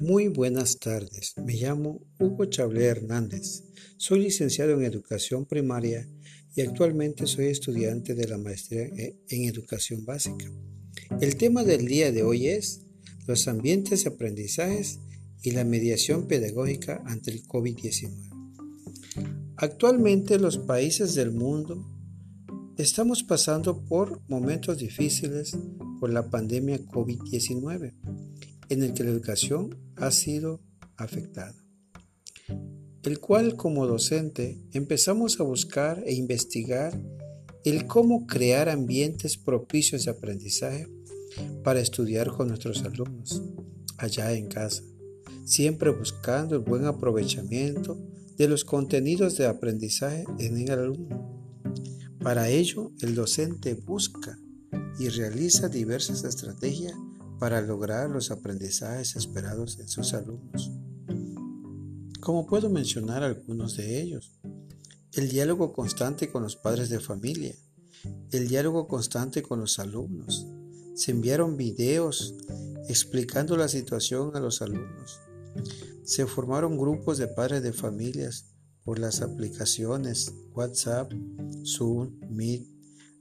Muy buenas tardes, me llamo Hugo Chablé Hernández, soy licenciado en educación primaria y actualmente soy estudiante de la maestría en educación básica. El tema del día de hoy es los ambientes de aprendizajes y la mediación pedagógica ante el COVID-19. Actualmente los países del mundo estamos pasando por momentos difíciles por la pandemia COVID-19, en el que la educación ha sido afectada, el cual como docente empezamos a buscar e investigar el cómo crear ambientes propicios de aprendizaje para estudiar con nuestros alumnos allá en casa, siempre buscando el buen aprovechamiento de los contenidos de aprendizaje en el alumno. Para ello, el docente busca y realiza diversas estrategias para lograr los aprendizajes esperados en sus alumnos. Como puedo mencionar algunos de ellos, el diálogo constante con los padres de familia, el diálogo constante con los alumnos, se enviaron videos explicando la situación a los alumnos. Se formaron grupos de padres de familias por las aplicaciones WhatsApp, Zoom, Meet.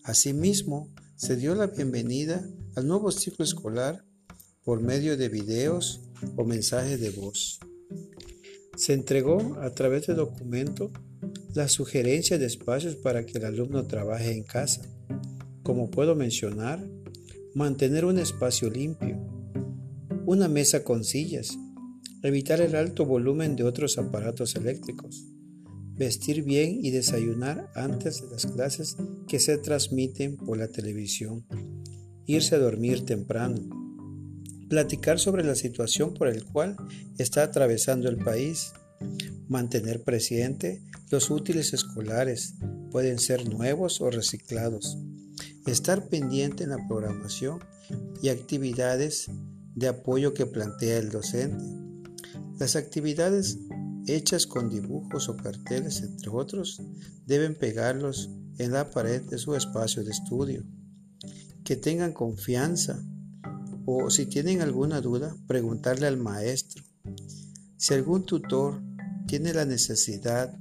Asimismo, se dio la bienvenida al nuevo ciclo escolar por medio de videos o mensajes de voz. Se entregó a través de documento la sugerencia de espacios para que el alumno trabaje en casa. Como puedo mencionar, mantener un espacio limpio, una mesa con sillas, evitar el alto volumen de otros aparatos eléctricos, vestir bien y desayunar antes de las clases que se transmiten por la televisión, irse a dormir temprano, platicar sobre la situación por el cual está atravesando el país, mantener presente los útiles escolares, pueden ser nuevos o reciclados, estar pendiente en la programación y actividades de apoyo que plantea el docente. Las actividades hechas con dibujos o carteles, entre otros, deben pegarlos en la pared de su espacio de estudio. Que tengan confianza o si tienen alguna duda, preguntarle al maestro. Si algún tutor tiene la necesidad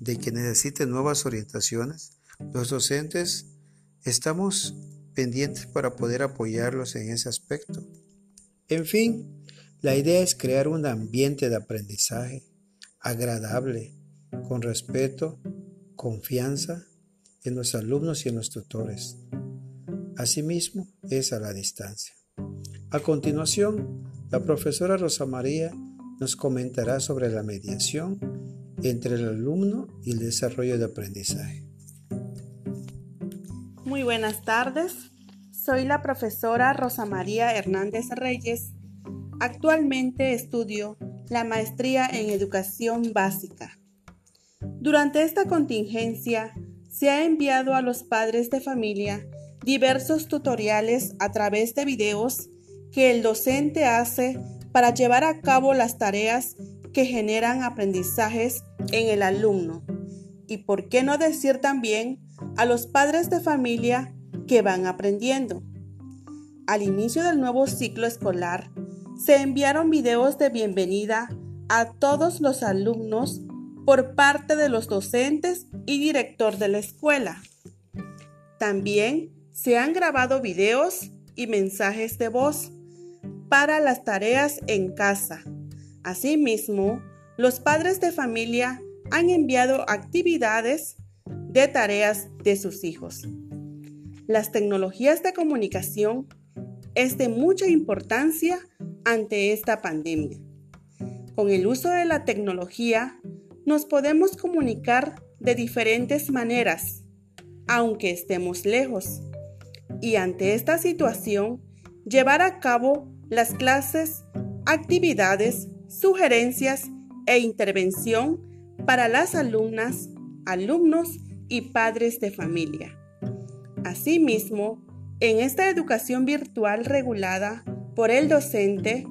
de que necesite nuevas orientaciones, los docentes estamos pendientes para poder apoyarlos en ese aspecto. En fin, la idea es crear un ambiente de aprendizaje agradable, con respeto, confianza en los alumnos y en los tutores. Asimismo, es a la distancia. A continuación, la profesora Rosa María nos comentará sobre la mediación entre el alumno y el desarrollo de aprendizaje. Muy buenas tardes. Soy la profesora Rosa María Hernández Reyes. Actualmente estudio la maestría en educación básica. Durante esta contingencia se ha enviado a los padres de familia diversos tutoriales a través de videos que el docente hace para llevar a cabo las tareas que generan aprendizajes en el alumno. Y por qué no decir también a los padres de familia que van aprendiendo. Al inicio del nuevo ciclo escolar, se enviaron videos de bienvenida a todos los alumnos por parte de los docentes y director de la escuela. También se han grabado videos y mensajes de voz para las tareas en casa. Asimismo, los padres de familia han enviado actividades de tareas de sus hijos. Las tecnologías de comunicación es de mucha importancia ante esta pandemia. Con el uso de la tecnología nos podemos comunicar de diferentes maneras, aunque estemos lejos. Y ante esta situación, llevar a cabo las clases, actividades, sugerencias e intervención para las alumnas, alumnos y padres de familia. Asimismo, en esta educación virtual regulada por el docente,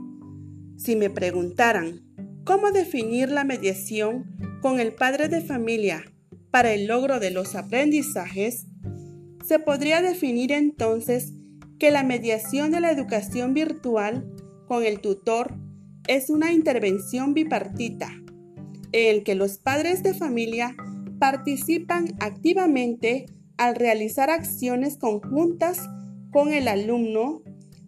si me preguntaran cómo definir la mediación con el padre de familia para el logro de los aprendizajes, se podría definir entonces que la mediación de la educación virtual con el tutor es una intervención bipartita en el que los padres de familia participan activamente al realizar acciones conjuntas con el alumno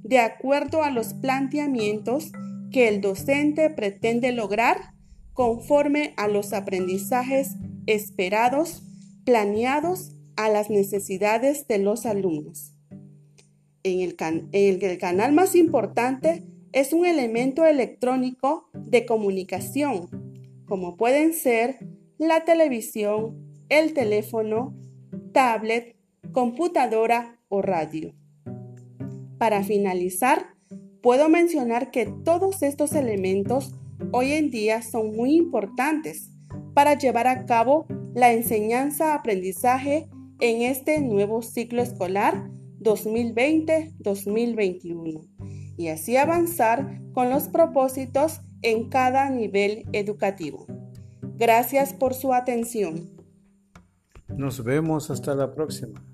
de acuerdo a los planteamientos que el docente pretende lograr conforme a los aprendizajes esperados, planeados a las necesidades de los alumnos. En el, el canal más importante es un elemento electrónico de comunicación, como pueden ser la televisión, el teléfono, tablet, computadora o radio. Para finalizar, puedo mencionar que todos estos elementos hoy en día son muy importantes para llevar a cabo la enseñanza-aprendizaje en este nuevo ciclo escolar 2020-2021 y así avanzar con los propósitos en cada nivel educativo. Gracias por su atención. Nos vemos hasta la próxima.